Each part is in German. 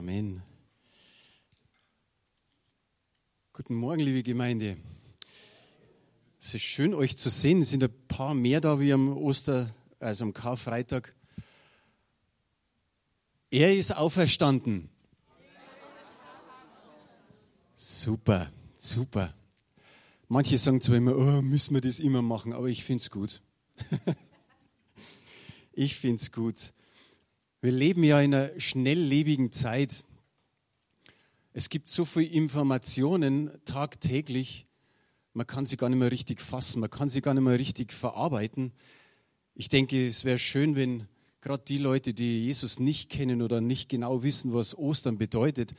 Amen. Guten Morgen, liebe Gemeinde. Es ist schön, euch zu sehen. Es sind ein paar mehr da wie am Oster, also am Karfreitag. Er ist auferstanden. Super, super. Manche sagen zwar immer, oh, müssen wir das immer machen, aber ich finde es gut. ich finde es gut. Wir leben ja in einer schnelllebigen Zeit. Es gibt so viele Informationen tagtäglich, man kann sie gar nicht mehr richtig fassen, man kann sie gar nicht mehr richtig verarbeiten. Ich denke, es wäre schön, wenn gerade die Leute, die Jesus nicht kennen oder nicht genau wissen, was Ostern bedeutet,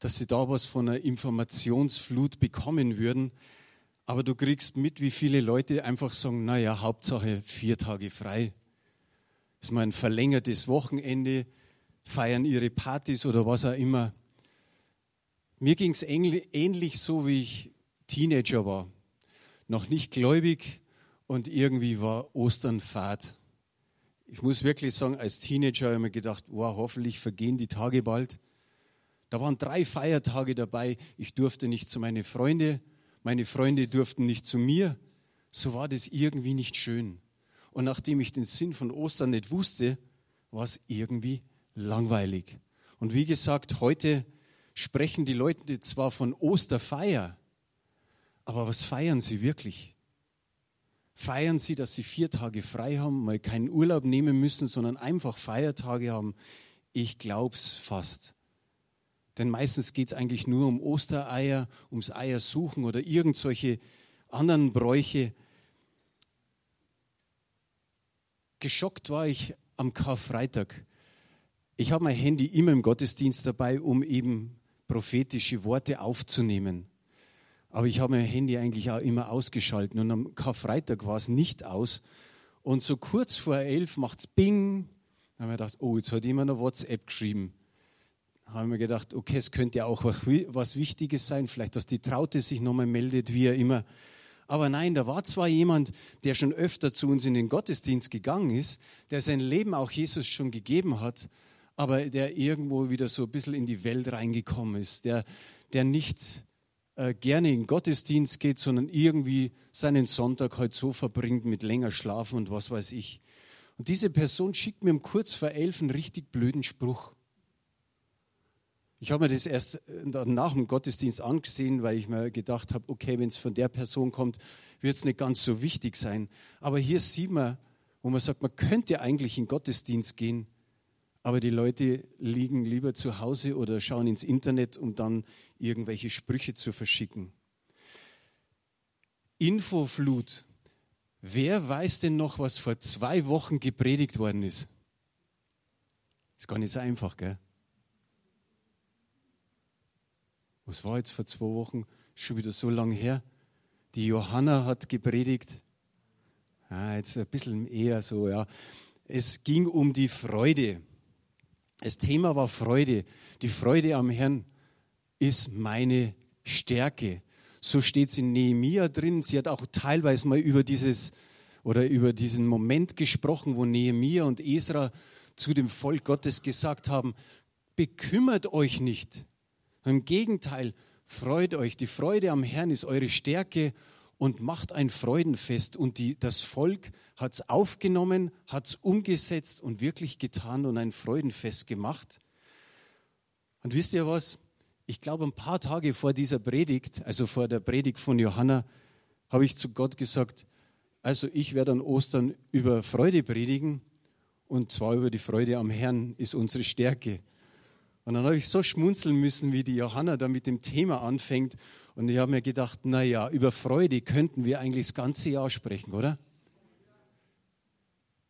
dass sie da was von einer Informationsflut bekommen würden. Aber du kriegst mit, wie viele Leute einfach sagen, naja, Hauptsache vier Tage frei. Ist mal ein verlängertes Wochenende, feiern ihre Partys oder was auch immer. Mir ging es ähnlich so, wie ich Teenager war. Noch nicht gläubig und irgendwie war Ostern fad. Ich muss wirklich sagen, als Teenager habe ich mir gedacht, wow, hoffentlich vergehen die Tage bald. Da waren drei Feiertage dabei. Ich durfte nicht zu meinen Freunden, meine Freunde durften nicht zu mir. So war das irgendwie nicht schön. Und nachdem ich den Sinn von Ostern nicht wusste, war es irgendwie langweilig. Und wie gesagt, heute sprechen die Leute zwar von Osterfeier, aber was feiern sie wirklich? Feiern sie, dass sie vier Tage frei haben, mal keinen Urlaub nehmen müssen, sondern einfach Feiertage haben? Ich glaube es fast. Denn meistens geht es eigentlich nur um Ostereier, ums Eiersuchen oder irgendwelche anderen Bräuche. Geschockt war ich am Karfreitag. Ich habe mein Handy immer im Gottesdienst dabei, um eben prophetische Worte aufzunehmen. Aber ich habe mein Handy eigentlich auch immer ausgeschalten und am Karfreitag war es nicht aus. Und so kurz vor elf macht es Bing. Da habe ich gedacht, oh, jetzt hat jemand eine WhatsApp geschrieben. Da habe ich mir gedacht, okay, es könnte ja auch was Wichtiges sein, vielleicht, dass die Traute sich nochmal meldet, wie er immer. Aber nein, da war zwar jemand, der schon öfter zu uns in den Gottesdienst gegangen ist, der sein Leben auch Jesus schon gegeben hat, aber der irgendwo wieder so ein bisschen in die Welt reingekommen ist, der, der nicht äh, gerne in den Gottesdienst geht, sondern irgendwie seinen Sonntag halt so verbringt mit länger Schlafen und was weiß ich. Und diese Person schickt mir um kurz vor elf einen richtig blöden Spruch. Ich habe mir das erst äh, nach dem Gottesdienst angesehen, weil ich mir gedacht habe, okay, wenn es von der Person kommt, wird es nicht ganz so wichtig sein. Aber hier sieht man, wo man sagt, man könnte eigentlich in den Gottesdienst gehen, aber die Leute liegen lieber zu Hause oder schauen ins Internet, um dann irgendwelche Sprüche zu verschicken. Infoflut. Wer weiß denn noch, was vor zwei Wochen gepredigt worden ist? Ist gar nicht so einfach, gell? Was war jetzt vor zwei Wochen? Schon wieder so lange her. Die Johanna hat gepredigt. Ah, jetzt ein bisschen eher so, ja. Es ging um die Freude. Das Thema war Freude. Die Freude am Herrn ist meine Stärke. So steht es in Nehemia drin. Sie hat auch teilweise mal über dieses oder über diesen Moment gesprochen, wo Nehemia und Esra zu dem Volk Gottes gesagt haben: Bekümmert euch nicht. Im Gegenteil, freut euch. Die Freude am Herrn ist eure Stärke und macht ein Freudenfest. Und die, das Volk hat es aufgenommen, hat es umgesetzt und wirklich getan und ein Freudenfest gemacht. Und wisst ihr was? Ich glaube, ein paar Tage vor dieser Predigt, also vor der Predigt von Johanna, habe ich zu Gott gesagt, also ich werde an Ostern über Freude predigen und zwar über die Freude am Herrn ist unsere Stärke. Und dann habe ich so schmunzeln müssen, wie die Johanna da mit dem Thema anfängt. Und ich habe mir gedacht, naja, über Freude könnten wir eigentlich das ganze Jahr sprechen, oder?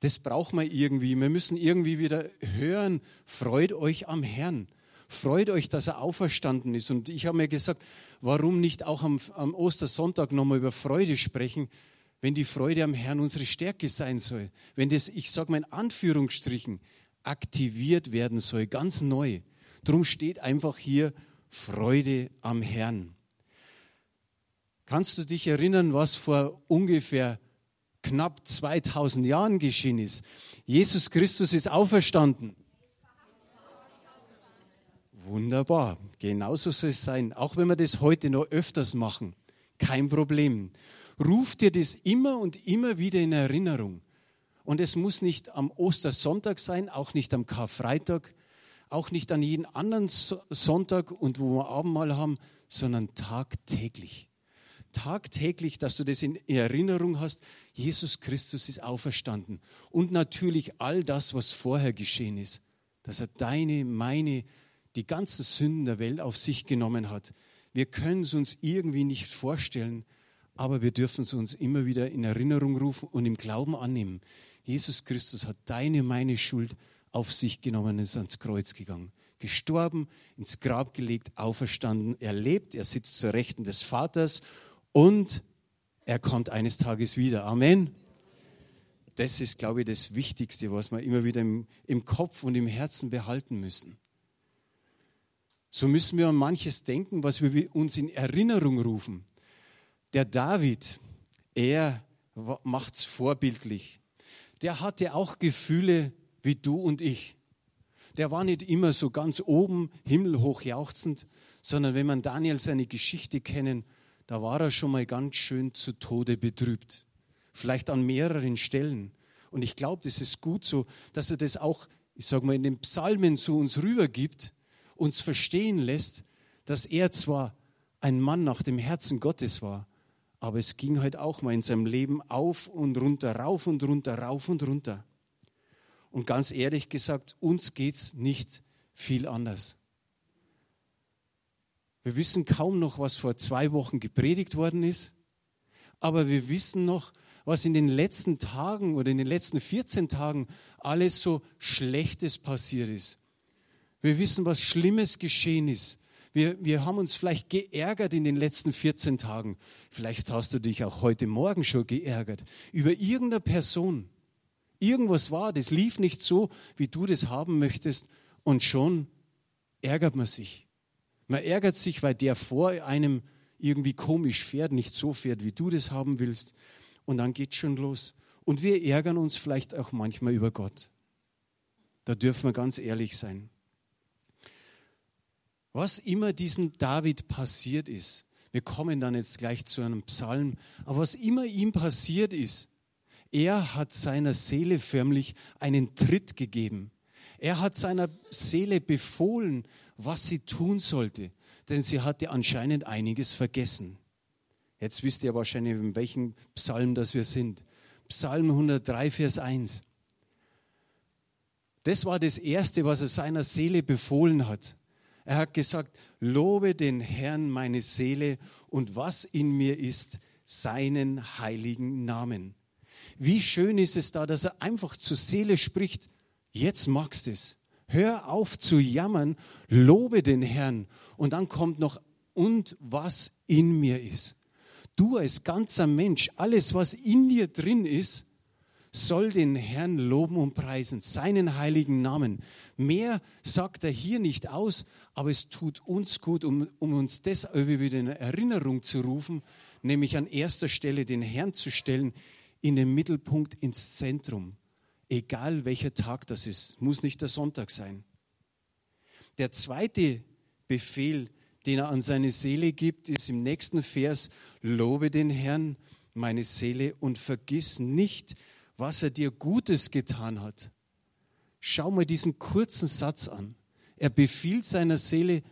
Das braucht man irgendwie. Wir müssen irgendwie wieder hören, freut euch am Herrn. Freut euch, dass er auferstanden ist. Und ich habe mir gesagt, warum nicht auch am, am Ostersonntag nochmal über Freude sprechen, wenn die Freude am Herrn unsere Stärke sein soll. Wenn das, ich sage mal in Anführungsstrichen, aktiviert werden soll, ganz neu. Drum steht einfach hier Freude am Herrn. Kannst du dich erinnern, was vor ungefähr knapp 2000 Jahren geschehen ist? Jesus Christus ist auferstanden. Wunderbar, genauso soll es sein. Auch wenn wir das heute noch öfters machen, kein Problem. Ruf dir das immer und immer wieder in Erinnerung. Und es muss nicht am Ostersonntag sein, auch nicht am Karfreitag, auch nicht an jeden anderen Sonntag und wo wir Abendmahl haben, sondern tagtäglich. Tagtäglich, dass du das in Erinnerung hast, Jesus Christus ist auferstanden. Und natürlich all das, was vorher geschehen ist, dass er deine, meine, die ganzen Sünden der Welt auf sich genommen hat. Wir können es uns irgendwie nicht vorstellen, aber wir dürfen es uns immer wieder in Erinnerung rufen und im Glauben annehmen. Jesus Christus hat deine, meine Schuld auf sich genommen ist ans Kreuz gegangen. Gestorben, ins Grab gelegt, auferstanden. Er lebt, er sitzt zur Rechten des Vaters und er kommt eines Tages wieder. Amen. Das ist, glaube ich, das Wichtigste, was wir immer wieder im, im Kopf und im Herzen behalten müssen. So müssen wir an manches denken, was wir uns in Erinnerung rufen. Der David, er macht es vorbildlich. Der hatte auch Gefühle wie du und ich. Der war nicht immer so ganz oben, himmelhoch jauchzend, sondern wenn man Daniel seine Geschichte kennen, da war er schon mal ganz schön zu Tode betrübt. Vielleicht an mehreren Stellen. Und ich glaube, das ist gut so, dass er das auch, ich sage mal, in den Psalmen zu uns rübergibt, uns verstehen lässt, dass er zwar ein Mann nach dem Herzen Gottes war, aber es ging halt auch mal in seinem Leben auf und runter, rauf und runter, rauf und runter. Und ganz ehrlich gesagt, uns geht es nicht viel anders. Wir wissen kaum noch, was vor zwei Wochen gepredigt worden ist, aber wir wissen noch, was in den letzten Tagen oder in den letzten 14 Tagen alles so Schlechtes passiert ist. Wir wissen, was Schlimmes geschehen ist. Wir, wir haben uns vielleicht geärgert in den letzten 14 Tagen. Vielleicht hast du dich auch heute Morgen schon geärgert über irgendeine Person. Irgendwas war, das lief nicht so, wie du das haben möchtest. Und schon ärgert man sich. Man ärgert sich, weil der vor einem irgendwie komisch fährt, nicht so fährt, wie du das haben willst. Und dann geht schon los. Und wir ärgern uns vielleicht auch manchmal über Gott. Da dürfen wir ganz ehrlich sein. Was immer diesem David passiert ist, wir kommen dann jetzt gleich zu einem Psalm, aber was immer ihm passiert ist, er hat seiner Seele förmlich einen Tritt gegeben. Er hat seiner Seele befohlen, was sie tun sollte, denn sie hatte anscheinend einiges vergessen. Jetzt wisst ihr wahrscheinlich, in welchem Psalm das wir sind. Psalm 103, Vers 1. Das war das Erste, was er seiner Seele befohlen hat. Er hat gesagt, lobe den Herrn meine Seele und was in mir ist, seinen heiligen Namen. Wie schön ist es da, dass er einfach zur Seele spricht, jetzt magst du es. Hör auf zu jammern, lobe den Herrn. Und dann kommt noch, und was in mir ist. Du als ganzer Mensch, alles, was in dir drin ist, soll den Herrn loben und preisen, seinen heiligen Namen. Mehr sagt er hier nicht aus, aber es tut uns gut, um, um uns deshalb wieder in Erinnerung zu rufen, nämlich an erster Stelle den Herrn zu stellen, in den Mittelpunkt, ins Zentrum. Egal welcher Tag das ist, muss nicht der Sonntag sein. Der zweite Befehl, den er an seine Seele gibt, ist im nächsten Vers, lobe den Herrn, meine Seele, und vergiss nicht, was er dir Gutes getan hat. Schau mal diesen kurzen Satz an. Er befiehlt seiner Seele,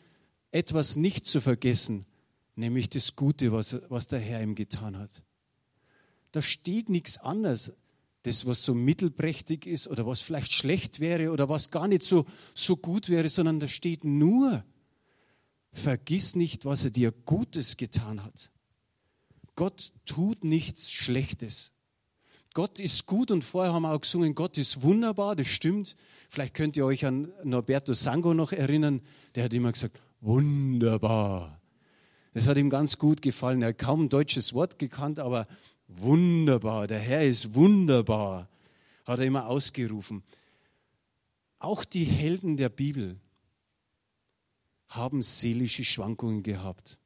etwas nicht zu vergessen, nämlich das Gute, was, was der Herr ihm getan hat da steht nichts anderes. Das, was so mittelprächtig ist oder was vielleicht schlecht wäre oder was gar nicht so, so gut wäre, sondern da steht nur, vergiss nicht, was er dir Gutes getan hat. Gott tut nichts Schlechtes. Gott ist gut und vorher haben wir auch gesungen, Gott ist wunderbar, das stimmt. Vielleicht könnt ihr euch an Norberto Sango noch erinnern, der hat immer gesagt, wunderbar. Das hat ihm ganz gut gefallen. Er hat kaum ein deutsches Wort gekannt, aber Wunderbar, der Herr ist wunderbar, hat er immer ausgerufen. Auch die Helden der Bibel haben seelische Schwankungen gehabt.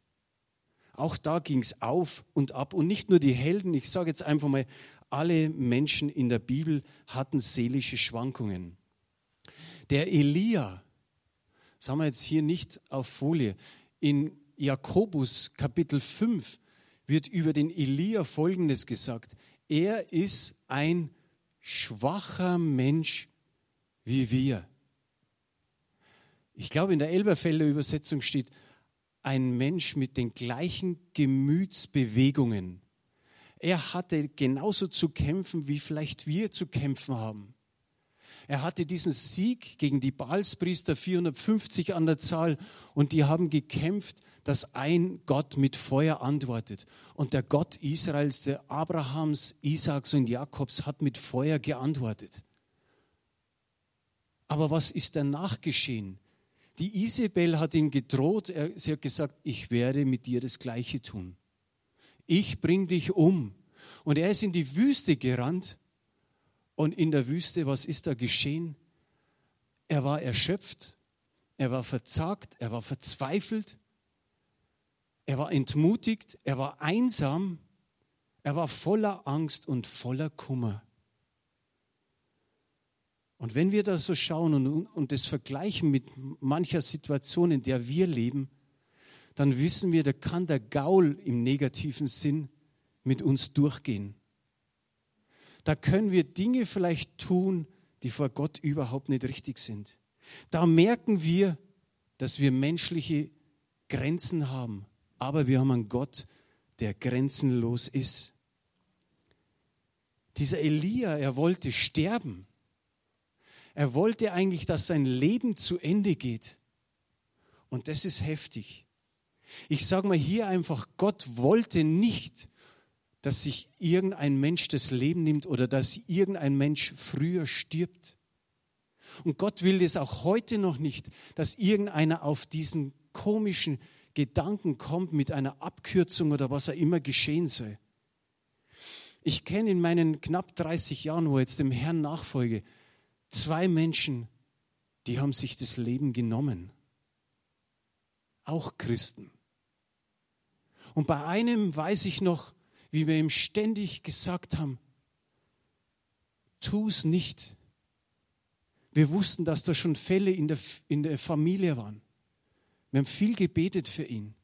Auch da ging es auf und ab. Und nicht nur die Helden, ich sage jetzt einfach mal, alle Menschen in der Bibel hatten seelische Schwankungen. Der Elia, Das haben wir jetzt hier nicht auf Folie. In Jakobus Kapitel 5 wird über den Elia Folgendes gesagt. Er ist ein schwacher Mensch wie wir. Ich glaube, in der Elberfelder Übersetzung steht, ein Mensch mit den gleichen Gemütsbewegungen. Er hatte genauso zu kämpfen, wie vielleicht wir zu kämpfen haben. Er hatte diesen Sieg gegen die Baalspriester 450 an der Zahl und die haben gekämpft, dass ein Gott mit Feuer antwortet. Und der Gott Israels, der Abrahams, Isaaks und Jakobs, hat mit Feuer geantwortet. Aber was ist danach geschehen? Die Isabel hat ihm gedroht, sie hat gesagt, ich werde mit dir das Gleiche tun. Ich bring dich um. Und er ist in die Wüste gerannt. Und in der Wüste, was ist da geschehen? Er war erschöpft, er war verzagt, er war verzweifelt, er war entmutigt, er war einsam, er war voller Angst und voller Kummer. Und wenn wir das so schauen und, und das vergleichen mit mancher Situation, in der wir leben, dann wissen wir, da kann der Gaul im negativen Sinn mit uns durchgehen. Da können wir Dinge vielleicht tun, die vor Gott überhaupt nicht richtig sind. Da merken wir, dass wir menschliche Grenzen haben, aber wir haben einen Gott, der grenzenlos ist. Dieser Elia, er wollte sterben. Er wollte eigentlich, dass sein Leben zu Ende geht. Und das ist heftig. Ich sage mal hier einfach, Gott wollte nicht, dass sich irgendein Mensch das Leben nimmt oder dass irgendein Mensch früher stirbt. Und Gott will es auch heute noch nicht, dass irgendeiner auf diesen komischen Gedanken kommt mit einer Abkürzung oder was auch immer geschehen soll. Ich kenne in meinen knapp 30 Jahren, wo ich jetzt dem Herrn nachfolge, Zwei Menschen, die haben sich das Leben genommen. Auch Christen. Und bei einem weiß ich noch, wie wir ihm ständig gesagt haben, tu es nicht. Wir wussten, dass da schon Fälle in der, in der Familie waren. Wir haben viel gebetet für ihn.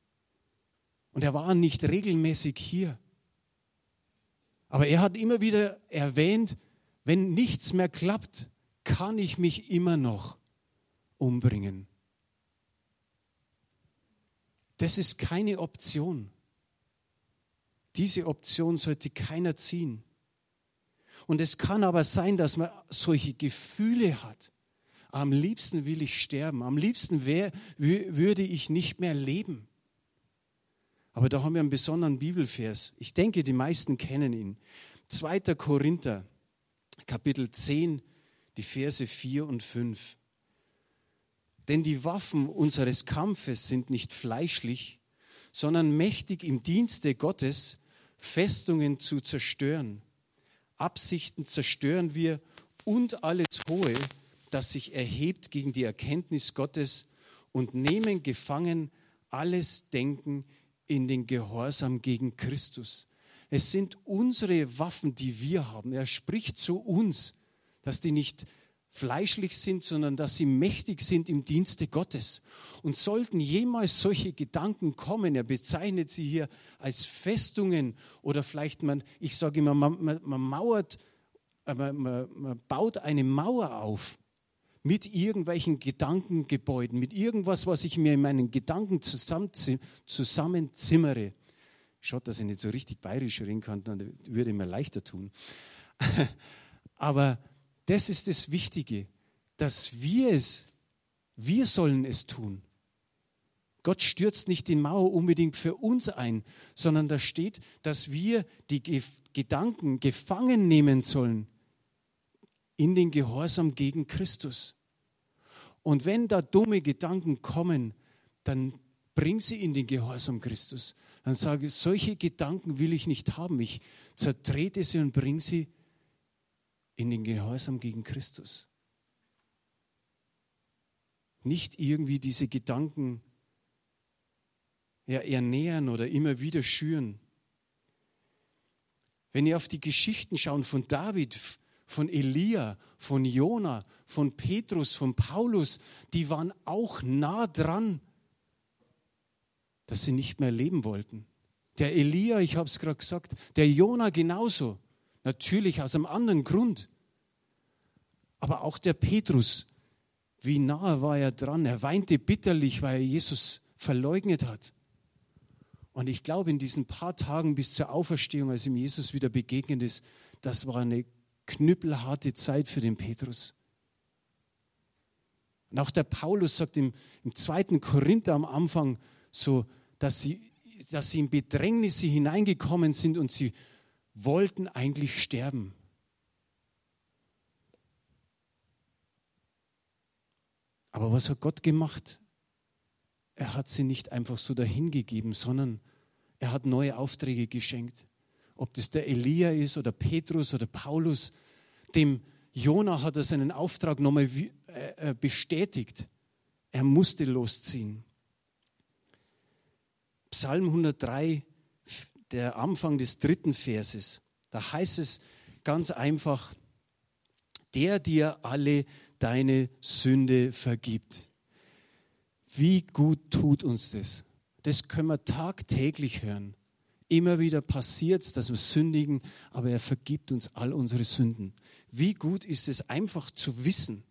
Und er war nicht regelmäßig hier. Aber er hat immer wieder erwähnt, wenn nichts mehr klappt, kann ich mich immer noch umbringen. Das ist keine Option. Diese Option sollte keiner ziehen. Und es kann aber sein, dass man solche Gefühle hat. Am liebsten will ich sterben. Am liebsten wär, würde ich nicht mehr leben. Aber da haben wir einen besonderen Bibelvers. Ich denke, die meisten kennen ihn. 2. Korinther, Kapitel 10, die Verse 4 und 5. Denn die Waffen unseres Kampfes sind nicht fleischlich, sondern mächtig im Dienste Gottes, Festungen zu zerstören. Absichten zerstören wir und alles Hohe, das sich erhebt gegen die Erkenntnis Gottes und nehmen gefangen alles Denken in den Gehorsam gegen Christus. Es sind unsere Waffen, die wir haben. Er spricht zu uns dass die nicht fleischlich sind, sondern dass sie mächtig sind im Dienste Gottes. Und sollten jemals solche Gedanken kommen, er bezeichnet sie hier als Festungen oder vielleicht man, ich sage immer, man, man, man mauert, äh, man, man baut eine Mauer auf mit irgendwelchen Gedankengebäuden, mit irgendwas, was ich mir in meinen Gedanken zusammenzimmere. Schaut, dass ich nicht so richtig bayerisch reden kann, dann würde ich mir leichter tun. Aber das ist das Wichtige, dass wir es, wir sollen es tun. Gott stürzt nicht die Mauer unbedingt für uns ein, sondern da steht, dass wir die Ge Gedanken gefangen nehmen sollen in den Gehorsam gegen Christus. Und wenn da dumme Gedanken kommen, dann bring sie in den Gehorsam Christus. Dann sage ich, solche Gedanken will ich nicht haben. Ich zertrete sie und bring sie in den Gehorsam gegen Christus. Nicht irgendwie diese Gedanken ja, ernähren oder immer wieder schüren. Wenn ihr auf die Geschichten schaut von David, von Elia, von Jona, von Petrus, von Paulus, die waren auch nah dran, dass sie nicht mehr leben wollten. Der Elia, ich habe es gerade gesagt, der Jona genauso. Natürlich aus einem anderen Grund. Aber auch der Petrus, wie nahe war er dran? Er weinte bitterlich, weil er Jesus verleugnet hat. Und ich glaube, in diesen paar Tagen bis zur Auferstehung, als ihm Jesus wieder begegnet ist, das war eine knüppelharte Zeit für den Petrus. Und auch der Paulus sagt im, im zweiten Korinther am Anfang so, dass sie, dass sie in Bedrängnisse hineingekommen sind und sie wollten eigentlich sterben. Aber was hat Gott gemacht? Er hat sie nicht einfach so dahingegeben, sondern er hat neue Aufträge geschenkt. Ob das der Elia ist oder Petrus oder Paulus, dem Jona hat er seinen Auftrag nochmal äh, äh, bestätigt. Er musste losziehen. Psalm 103, der Anfang des dritten Verses, da heißt es ganz einfach, der dir alle deine Sünde vergibt. Wie gut tut uns das? Das können wir tagtäglich hören. Immer wieder passiert es, dass wir sündigen, aber er vergibt uns all unsere Sünden. Wie gut ist es einfach zu wissen.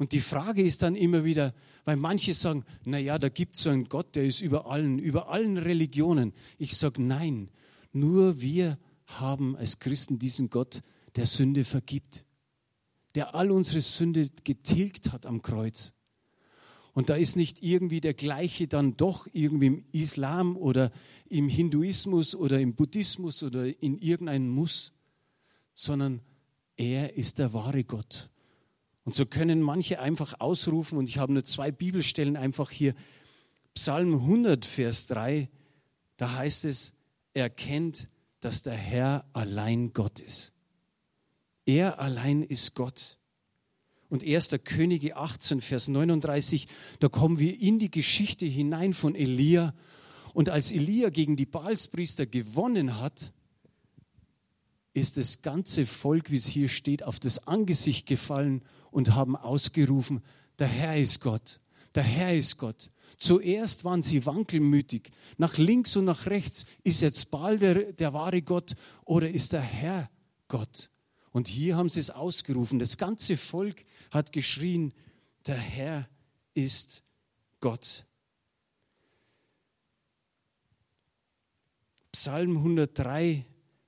Und die Frage ist dann immer wieder, weil manche sagen, naja, da gibt es so einen Gott, der ist über allen, über allen Religionen. Ich sage, nein, nur wir haben als Christen diesen Gott, der Sünde vergibt, der all unsere Sünde getilgt hat am Kreuz. Und da ist nicht irgendwie der gleiche dann doch irgendwie im Islam oder im Hinduismus oder im Buddhismus oder in irgendeinem Muss, sondern er ist der wahre Gott. Und so können manche einfach ausrufen, und ich habe nur zwei Bibelstellen einfach hier. Psalm 100, Vers 3, da heißt es, erkennt, dass der Herr allein Gott ist. Er allein ist Gott. Und 1. Könige 18, Vers 39, da kommen wir in die Geschichte hinein von Elia. Und als Elia gegen die Baalspriester gewonnen hat, ist das ganze Volk, wie es hier steht, auf das Angesicht gefallen und haben ausgerufen, der Herr ist Gott, der Herr ist Gott. Zuerst waren sie wankelmütig, nach links und nach rechts, ist jetzt Baal der, der wahre Gott oder ist der Herr Gott? Und hier haben sie es ausgerufen. Das ganze Volk hat geschrien, der Herr ist Gott. Psalm 103,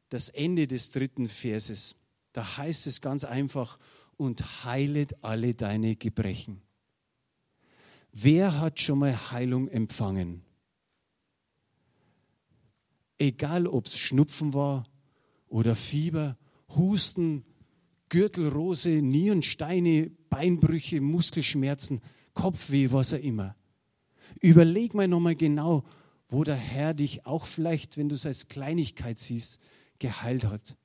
das Ende des dritten Verses. Da heißt es ganz einfach, und heilet alle deine Gebrechen. Wer hat schon mal Heilung empfangen? Egal ob es Schnupfen war oder Fieber Husten, Gürtelrose, Nierensteine, Beinbrüche, Muskelschmerzen, Kopfweh, was auch immer. Überleg mal nochmal genau, wo der Herr dich auch vielleicht, wenn du es als Kleinigkeit siehst, geheilt hat.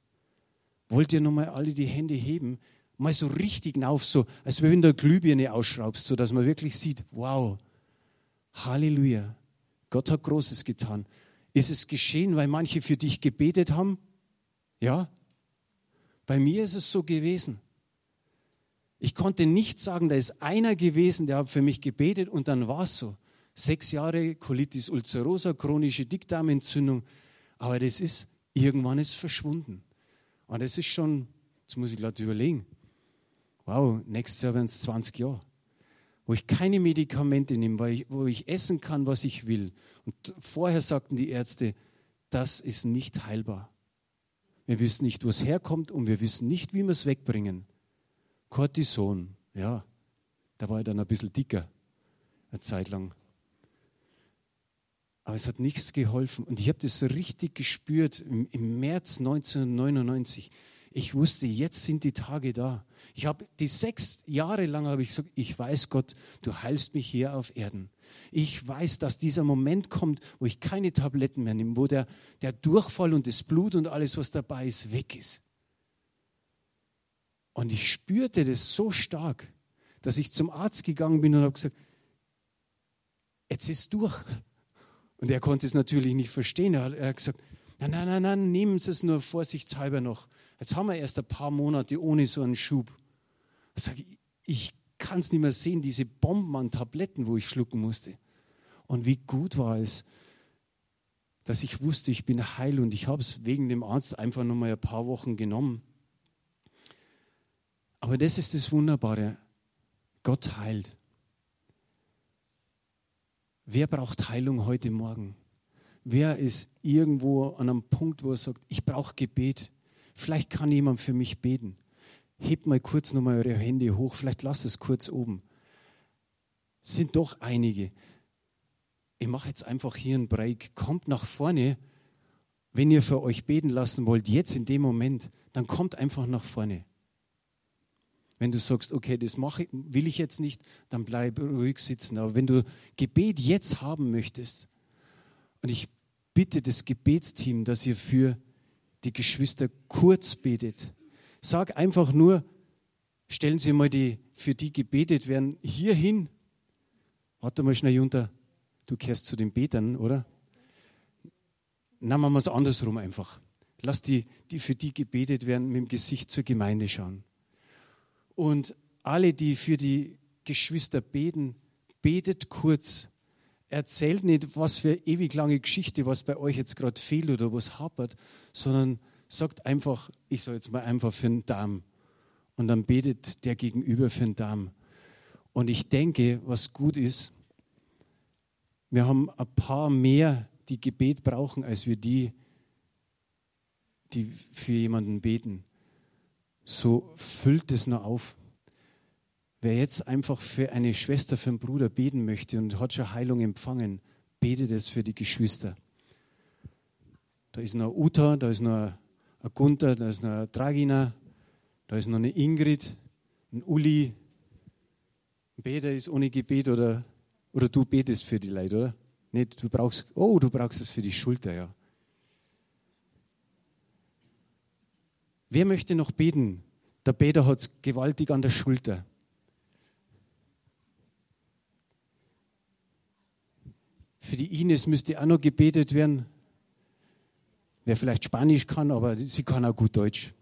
Wollt ihr nochmal alle die Hände heben, mal so richtig auf, so als wenn du eine Glühbirne ausschraubst, so dass man wirklich sieht, wow, Halleluja, Gott hat Großes getan. Ist es geschehen, weil manche für dich gebetet haben? Ja, bei mir ist es so gewesen. Ich konnte nicht sagen, da ist einer gewesen, der hat für mich gebetet und dann war es so. Sechs Jahre Colitis ulcerosa, chronische Dickdarmentzündung. Aber das ist, irgendwann ist verschwunden. Und das ist schon, jetzt muss ich gerade überlegen, wow, nächstes Jahr werden es 20 Jahre, wo ich keine Medikamente nehme, wo ich, wo ich essen kann, was ich will. Und vorher sagten die Ärzte, das ist nicht heilbar. Wir wissen nicht, wo es herkommt und wir wissen nicht, wie wir es wegbringen. Cortison, ja, da war ich dann ein bisschen dicker, eine Zeit lang. Aber es hat nichts geholfen. Und ich habe das so richtig gespürt im, im März 1999. Ich wusste, jetzt sind die Tage da. Ich habe die sechs Jahre lang habe ich gesagt, ich weiß Gott, du heilst mich hier auf Erden. Ich weiß, dass dieser Moment kommt, wo ich keine Tabletten mehr nehme, wo der, der Durchfall und das Blut und alles, was dabei ist, weg ist. Und ich spürte das so stark, dass ich zum Arzt gegangen bin und habe gesagt, jetzt ist durch. Und er konnte es natürlich nicht verstehen. Er hat, gesagt, nein, nein, nein, nein, nehmen Sie es nur vorsichtshalber noch. Jetzt haben wir erst ein paar Monate ohne so einen Schub. Sag ich, ich kann es nicht mehr sehen, diese Bomben an Tabletten, wo ich schlucken musste. Und wie gut war es, dass ich wusste, ich bin heil und ich habe es wegen dem Arzt einfach noch mal ein paar Wochen genommen. Aber das ist das Wunderbare. Gott heilt. Wer braucht Heilung heute Morgen? Wer ist irgendwo an einem Punkt, wo er sagt, ich brauche Gebet? Vielleicht kann jemand für mich beten. Hebt mal kurz nochmal eure Hände hoch, vielleicht lasst es kurz oben. Sind doch einige. Ich mache jetzt einfach hier einen Break. Kommt nach vorne. Wenn ihr für euch beten lassen wollt, jetzt in dem Moment, dann kommt einfach nach vorne. Wenn du sagst, okay, das mache will ich jetzt nicht, dann bleib ruhig sitzen. Aber wenn du Gebet jetzt haben möchtest, und ich bitte das Gebetsteam, dass ihr für die Geschwister kurz betet. Sag einfach nur, stellen Sie mal die, für die gebetet werden, hier hin. Warte mal schnell, Junter, du kehrst zu den Betern, oder? Na, machen wir es andersrum einfach. Lass die, die für die gebetet werden, mit dem Gesicht zur Gemeinde schauen. Und alle, die für die Geschwister beten, betet kurz. Erzählt nicht, was für ewig lange Geschichte, was bei euch jetzt gerade fehlt oder was hapert, sondern sagt einfach, ich sage jetzt mal einfach für den Darm. Und dann betet der Gegenüber für den Darm. Und ich denke, was gut ist, wir haben ein paar mehr, die Gebet brauchen, als wir die, die für jemanden beten so füllt es nur auf. Wer jetzt einfach für eine Schwester, für einen Bruder beten möchte und hat schon Heilung empfangen, betet es für die Geschwister. Da ist noch Uta, da ist noch ein Gunther, da ist noch eine Dragina, da ist noch eine Ingrid, ein Uli. Ein Beter ist ohne Gebet oder, oder du betest für die Leute, oder? Nicht, du brauchst, oh, du brauchst es für die Schulter, ja. Wer möchte noch beten? Der Peter hat es gewaltig an der Schulter. Für die Ines müsste auch noch gebetet werden. Wer vielleicht Spanisch kann, aber sie kann auch gut Deutsch.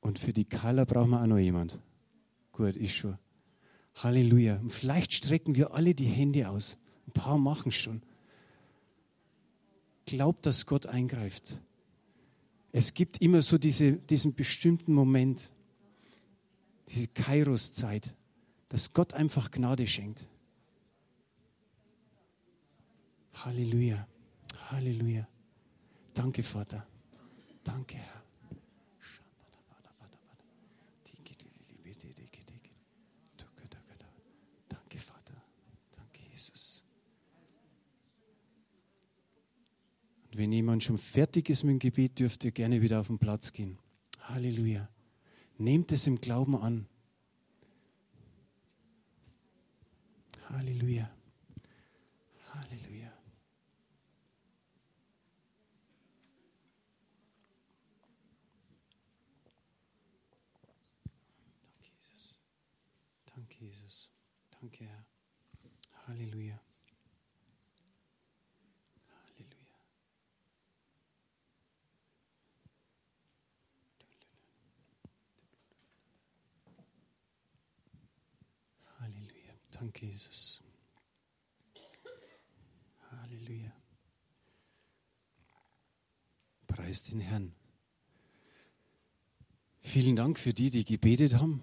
Und für die Carla brauchen wir auch noch jemand. Gut, ist schon. Halleluja. Und vielleicht strecken wir alle die Hände aus. Ein paar machen schon. Glaubt, dass Gott eingreift. Es gibt immer so diese, diesen bestimmten Moment, diese Kairos-Zeit, dass Gott einfach Gnade schenkt. Halleluja. Halleluja. Danke, Vater. Danke, Herr. wenn jemand schon fertig ist mit dem Gebet, dürft ihr gerne wieder auf den Platz gehen. Halleluja. Nehmt es im Glauben an. Halleluja. Halleluja. Danke, Jesus. Danke, Jesus. Danke, Herr. Halleluja. Danke, Jesus. Halleluja. Preis den Herrn. Vielen Dank für die, die gebetet haben.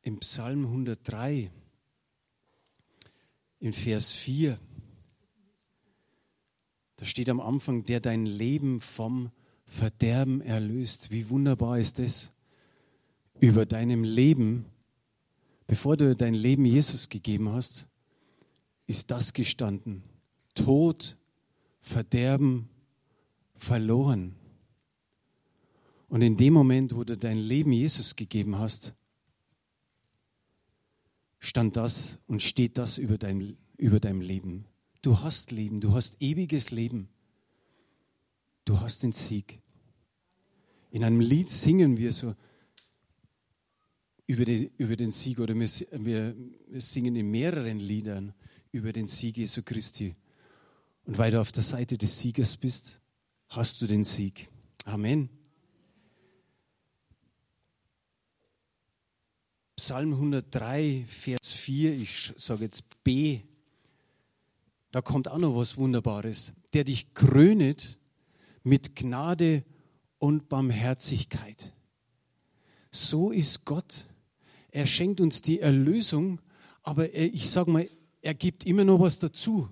Im Psalm 103, in Vers 4, da steht am Anfang, der dein Leben vom Verderben erlöst. Wie wunderbar ist das? Über deinem Leben, bevor du dein Leben Jesus gegeben hast, ist das gestanden. Tod, Verderben, verloren. Und in dem Moment, wo du dein Leben Jesus gegeben hast, stand das und steht das über dein, über deinem Leben. Du hast Leben, du hast ewiges Leben. Du hast den Sieg. In einem Lied singen wir so, über, die, über den Sieg oder wir, wir, wir singen in mehreren Liedern über den Sieg Jesu Christi. Und weil du auf der Seite des Siegers bist, hast du den Sieg. Amen. Psalm 103, Vers 4, ich sage jetzt B, da kommt auch noch was Wunderbares, der dich krönet mit Gnade und Barmherzigkeit. So ist Gott. Er schenkt uns die Erlösung, aber er, ich sage mal, er gibt immer noch was dazu.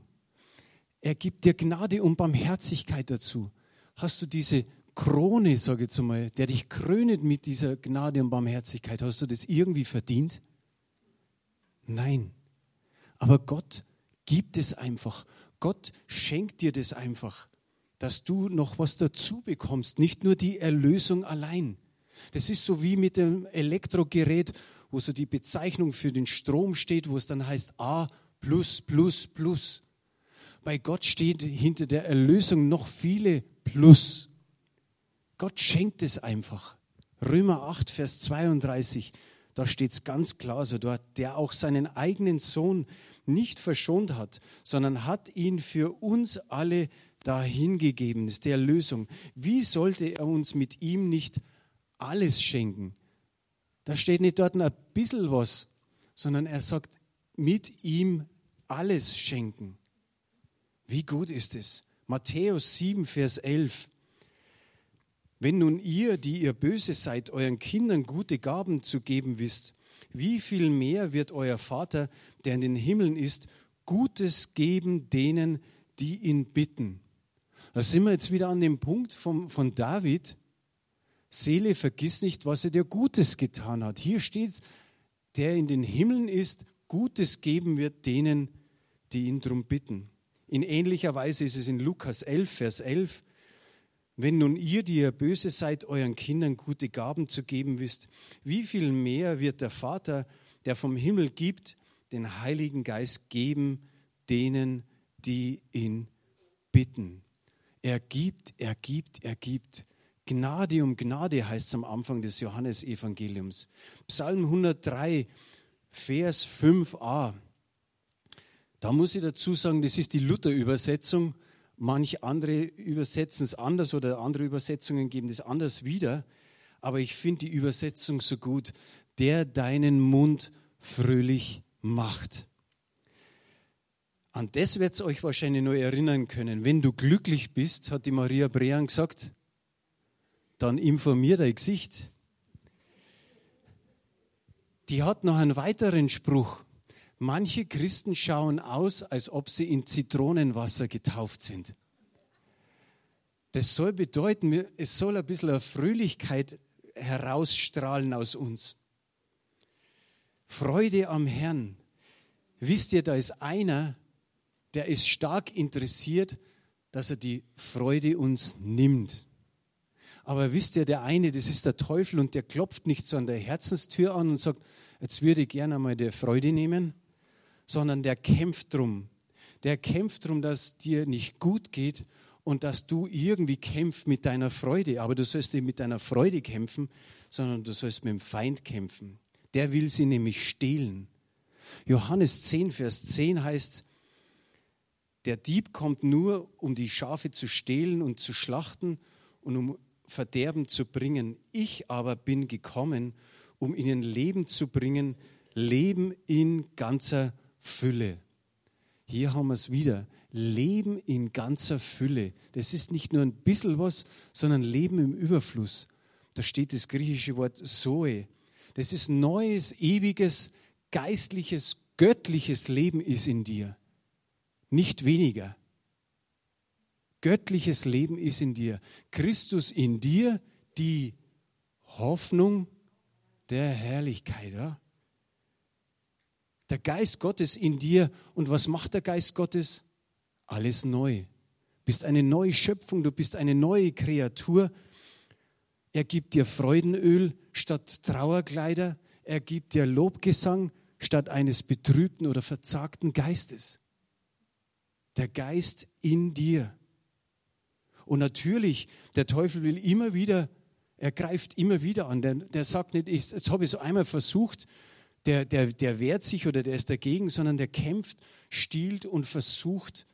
Er gibt dir Gnade und Barmherzigkeit dazu. Hast du diese Krone, sage ich jetzt mal, der dich krönet mit dieser Gnade und Barmherzigkeit, hast du das irgendwie verdient? Nein. Aber Gott gibt es einfach. Gott schenkt dir das einfach, dass du noch was dazu bekommst, nicht nur die Erlösung allein. Das ist so wie mit dem Elektrogerät, wo so die Bezeichnung für den Strom steht, wo es dann heißt A plus plus plus. Bei Gott steht hinter der Erlösung noch viele Plus. Gott schenkt es einfach. Römer 8, Vers 32, da steht es ganz klar so dort, der auch seinen eigenen Sohn nicht verschont hat, sondern hat ihn für uns alle dahingegeben. Ist die Erlösung. Wie sollte er uns mit ihm nicht alles schenken? Da steht nicht dort ein bisschen was, sondern er sagt, mit ihm alles schenken. Wie gut ist es? Matthäus 7, Vers 11. Wenn nun ihr, die ihr böse seid, euren Kindern gute Gaben zu geben wisst, wie viel mehr wird euer Vater, der in den Himmeln ist, Gutes geben denen, die ihn bitten? Da sind wir jetzt wieder an dem Punkt vom, von David. Seele, vergiss nicht, was er dir Gutes getan hat. Hier steht es, der in den Himmeln ist, Gutes geben wird denen, die ihn darum bitten. In ähnlicher Weise ist es in Lukas 11, Vers 11. Wenn nun ihr, die ihr böse seid, euren Kindern gute Gaben zu geben wisst, wie viel mehr wird der Vater, der vom Himmel gibt, den Heiligen Geist geben denen, die ihn bitten. Er gibt, er gibt, er gibt. Gnade um Gnade heißt es am Anfang des Johannesevangeliums. Psalm 103, Vers 5a. Da muss ich dazu sagen, das ist die Luther-Übersetzung. Manche andere übersetzen es anders oder andere Übersetzungen geben das anders wieder. Aber ich finde die Übersetzung so gut. Der deinen Mund fröhlich macht. An das wird es euch wahrscheinlich nur erinnern können. Wenn du glücklich bist, hat die Maria Brean gesagt, dann informier dein Gesicht. Die hat noch einen weiteren Spruch. Manche Christen schauen aus, als ob sie in Zitronenwasser getauft sind. Das soll bedeuten, es soll ein bisschen eine Fröhlichkeit herausstrahlen aus uns. Freude am Herrn. Wisst ihr, da ist einer, der ist stark interessiert, dass er die Freude uns nimmt. Aber wisst ihr, der eine, das ist der Teufel und der klopft nicht so an der Herzenstür an und sagt, jetzt würde ich gerne einmal die Freude nehmen, sondern der kämpft drum. Der kämpft drum, dass dir nicht gut geht und dass du irgendwie kämpfst mit deiner Freude. Aber du sollst nicht mit deiner Freude kämpfen, sondern du sollst mit dem Feind kämpfen. Der will sie nämlich stehlen. Johannes 10, Vers 10 heißt, der Dieb kommt nur, um die Schafe zu stehlen und zu schlachten und um Verderben zu bringen. Ich aber bin gekommen, um ihnen Leben zu bringen, Leben in ganzer Fülle. Hier haben wir es wieder. Leben in ganzer Fülle. Das ist nicht nur ein bisschen was, sondern Leben im Überfluss. Da steht das griechische Wort Zoe. Das ist neues, ewiges, geistliches, göttliches Leben ist in dir. Nicht weniger. Göttliches Leben ist in dir. Christus in dir, die Hoffnung der Herrlichkeit. Ja? Der Geist Gottes in dir. Und was macht der Geist Gottes? Alles neu. Du bist eine neue Schöpfung, du bist eine neue Kreatur. Er gibt dir Freudenöl statt Trauerkleider. Er gibt dir Lobgesang statt eines betrübten oder verzagten Geistes. Der Geist in dir. Und natürlich, der Teufel will immer wieder, er greift immer wieder an. Der, der sagt nicht, ich, jetzt habe ich es einmal versucht, der, der, der wehrt sich oder der ist dagegen, sondern der kämpft, stiehlt und versucht,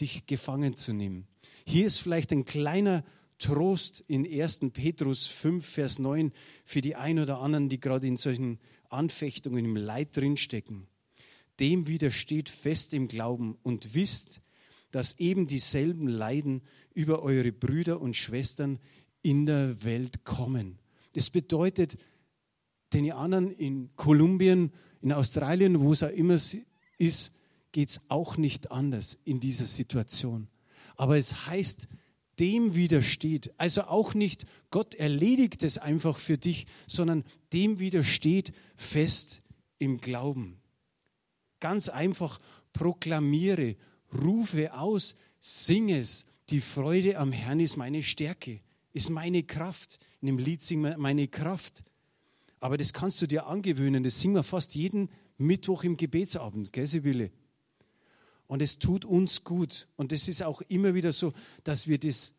dich gefangen zu nehmen. Hier ist vielleicht ein kleiner Trost in 1. Petrus 5, Vers 9 für die ein oder anderen, die gerade in solchen Anfechtungen im Leid drinstecken. Dem widersteht fest im Glauben und wisst, dass eben dieselben Leiden über eure Brüder und Schwestern in der Welt kommen. Das bedeutet, den anderen in Kolumbien, in Australien, wo es auch immer ist, geht es auch nicht anders in dieser Situation. Aber es heißt, dem widersteht. Also auch nicht, Gott erledigt es einfach für dich, sondern dem widersteht fest im Glauben. Ganz einfach proklamiere, rufe aus, sing es. Die Freude am Herrn ist meine Stärke, ist meine Kraft. In dem Lied singen wir meine Kraft. Aber das kannst du dir angewöhnen. Das singen wir fast jeden Mittwoch im Gebetsabend, gell, Sibylle? Und es tut uns gut. Und es ist auch immer wieder so, dass wir das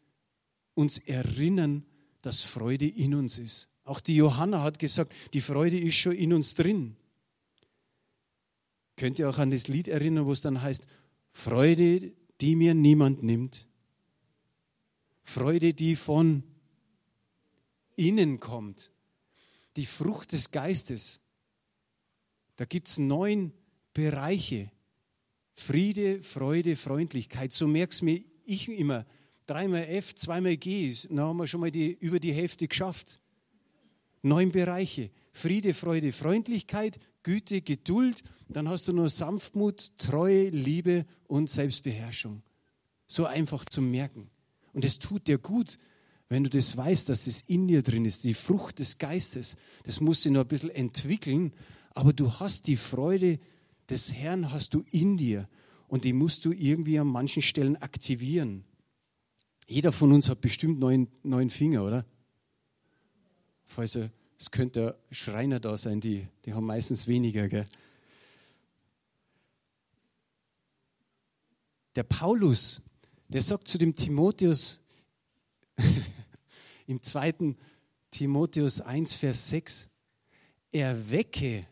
uns erinnern, dass Freude in uns ist. Auch die Johanna hat gesagt, die Freude ist schon in uns drin. Könnt ihr auch an das Lied erinnern, wo es dann heißt, Freude, die mir niemand nimmt. Freude, die von innen kommt. Die Frucht des Geistes. Da gibt es neun Bereiche. Friede, Freude, Freundlichkeit. So merkst mir ich immer. Dreimal F, zweimal G. Dann haben wir schon mal die, über die Hälfte geschafft. Neun Bereiche. Friede, Freude, Freundlichkeit, Güte, Geduld. Dann hast du nur Sanftmut, Treue, Liebe und Selbstbeherrschung. So einfach zu merken. Und es tut dir gut, wenn du das weißt, dass das in dir drin ist, die Frucht des Geistes. Das musst du noch ein bisschen entwickeln, aber du hast die Freude des Herrn hast du in dir und die musst du irgendwie an manchen Stellen aktivieren. Jeder von uns hat bestimmt neun, neun Finger, oder? Also, es könnte Schreiner da sein, die, die haben meistens weniger. Gell? Der Paulus, der sagt zu dem Timotheus im zweiten Timotheus 1, Vers 6, erwecke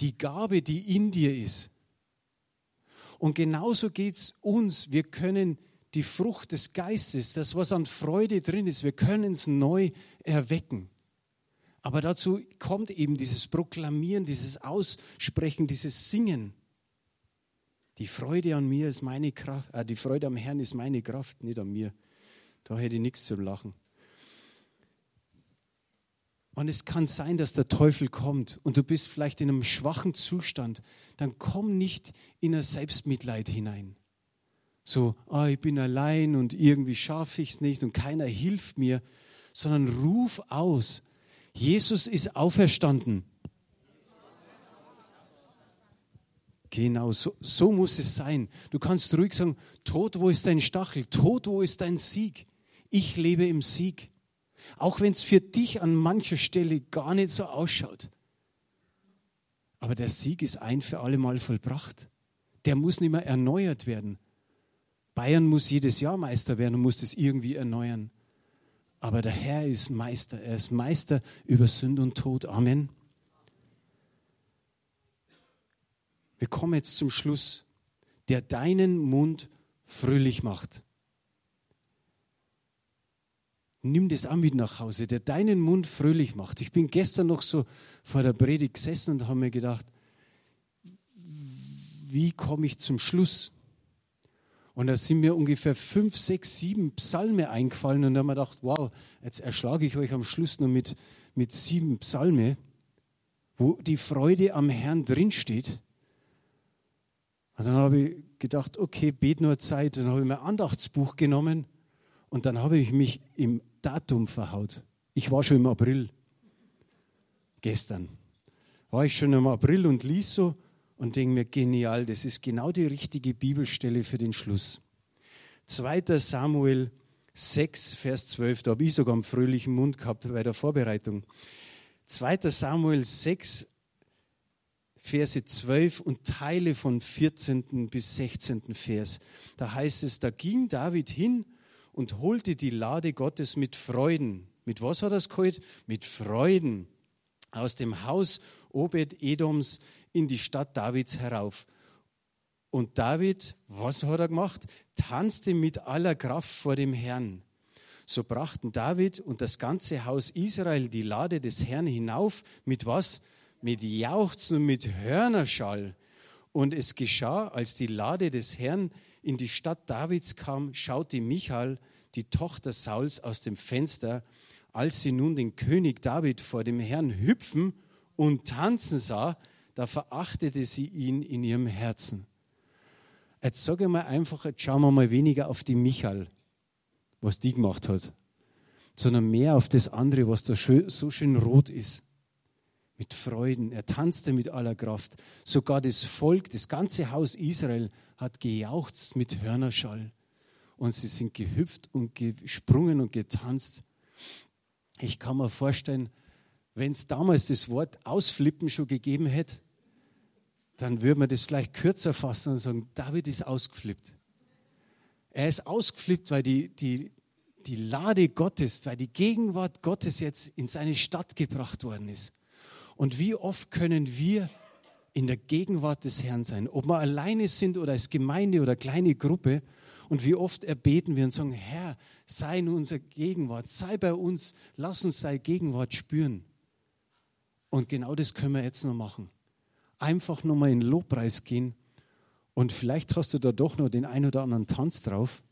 die Gabe, die in dir ist. Und genauso geht es uns. Wir können die Frucht des Geistes, das, was an Freude drin ist, wir können es neu erwecken. Aber dazu kommt eben dieses Proklamieren, dieses Aussprechen, dieses Singen. Die Freude an mir ist meine Kraft, äh, die Freude am Herrn ist meine Kraft, nicht an mir. Da hätte ich nichts zum Lachen. Und es kann sein, dass der Teufel kommt und du bist vielleicht in einem schwachen Zustand. Dann komm nicht in ein Selbstmitleid hinein. So, oh, ich bin allein und irgendwie schaffe ich es nicht und keiner hilft mir, sondern ruf aus. Jesus ist auferstanden. Genau, so, so muss es sein. Du kannst ruhig sagen, Tod, wo ist dein Stachel? Tod, wo ist dein Sieg? Ich lebe im Sieg. Auch wenn es für dich an mancher Stelle gar nicht so ausschaut. Aber der Sieg ist ein für alle Mal vollbracht. Der muss nicht mehr erneuert werden. Bayern muss jedes Jahr Meister werden und muss das irgendwie erneuern. Aber der Herr ist Meister. Er ist Meister über Sünde und Tod. Amen. Wir kommen jetzt zum Schluss. Der deinen Mund fröhlich macht nimm das auch mit nach Hause, der deinen Mund fröhlich macht. Ich bin gestern noch so vor der Predigt gesessen und habe mir gedacht, wie komme ich zum Schluss? Und da sind mir ungefähr fünf, sechs, sieben Psalme eingefallen und da habe ich gedacht, wow, jetzt erschlage ich euch am Schluss noch mit, mit sieben Psalme, wo die Freude am Herrn drinsteht. Und dann habe ich gedacht, okay, bet nur Zeit. Dann habe ich mein Andachtsbuch genommen und dann habe ich mich im Datum verhaut. Ich war schon im April. Gestern war ich schon im April und lies so und denke mir, genial, das ist genau die richtige Bibelstelle für den Schluss. 2. Samuel 6, Vers 12, da habe ich sogar einen fröhlichen Mund gehabt bei der Vorbereitung. 2. Samuel 6, Verse 12 und Teile von 14. bis 16. Vers. Da heißt es, da ging David hin und holte die Lade Gottes mit Freuden. Mit was hat er es geholt? Mit Freuden aus dem Haus Obed-Edoms in die Stadt Davids herauf. Und David, was hat er gemacht? Tanzte mit aller Kraft vor dem Herrn. So brachten David und das ganze Haus Israel die Lade des Herrn hinauf. Mit was? Mit Jauchzen und mit Hörnerschall. Und es geschah, als die Lade des Herrn in die Stadt Davids kam, schaute Michael, die Tochter Sauls, aus dem Fenster. Als sie nun den König David vor dem Herrn hüpfen und tanzen sah, da verachtete sie ihn in ihrem Herzen. Jetzt sage ich mal einfach, jetzt schauen wir mal weniger auf die Michael, was die gemacht hat, sondern mehr auf das andere, was da so schön rot ist. Mit Freuden. Er tanzte mit aller Kraft. Sogar das Volk, das ganze Haus Israel hat gejauchzt mit Hörnerschall. Und sie sind gehüpft und gesprungen und getanzt. Ich kann mir vorstellen, wenn es damals das Wort Ausflippen schon gegeben hätte, dann würde man das vielleicht kürzer fassen und sagen, David ist ausgeflippt. Er ist ausgeflippt, weil die, die, die Lade Gottes, weil die Gegenwart Gottes jetzt in seine Stadt gebracht worden ist. Und wie oft können wir in der Gegenwart des Herrn sein, ob wir alleine sind oder als Gemeinde oder kleine Gruppe. Und wie oft erbeten wir und sagen, Herr, sei in unserer Gegenwart, sei bei uns, lass uns sei Gegenwart spüren. Und genau das können wir jetzt noch machen. Einfach nochmal in den Lobpreis gehen und vielleicht hast du da doch noch den ein oder anderen Tanz drauf.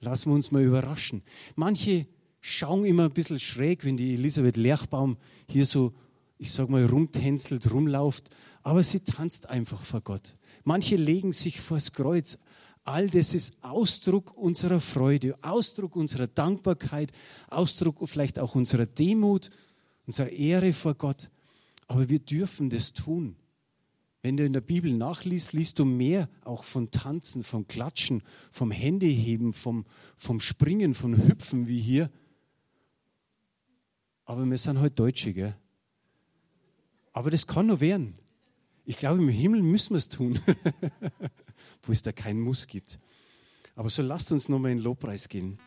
Lassen wir uns mal überraschen. Manche schauen immer ein bisschen schräg, wenn die Elisabeth Lerchbaum hier so, ich sag mal, rumtänzelt, rumlauft, aber sie tanzt einfach vor Gott. Manche legen sich vors Kreuz. All das ist Ausdruck unserer Freude, Ausdruck unserer Dankbarkeit, Ausdruck vielleicht auch unserer Demut, unserer Ehre vor Gott. Aber wir dürfen das tun. Wenn du in der Bibel nachliest, liest du mehr auch von Tanzen, vom Klatschen, vom Händeheben, vom, vom Springen, vom Hüpfen wie hier. Aber wir sind halt Deutsche, gell? Aber das kann nur werden. Ich glaube, im Himmel müssen wir es tun, wo es da keinen Muss gibt. Aber so lasst uns nochmal in Lobpreis gehen.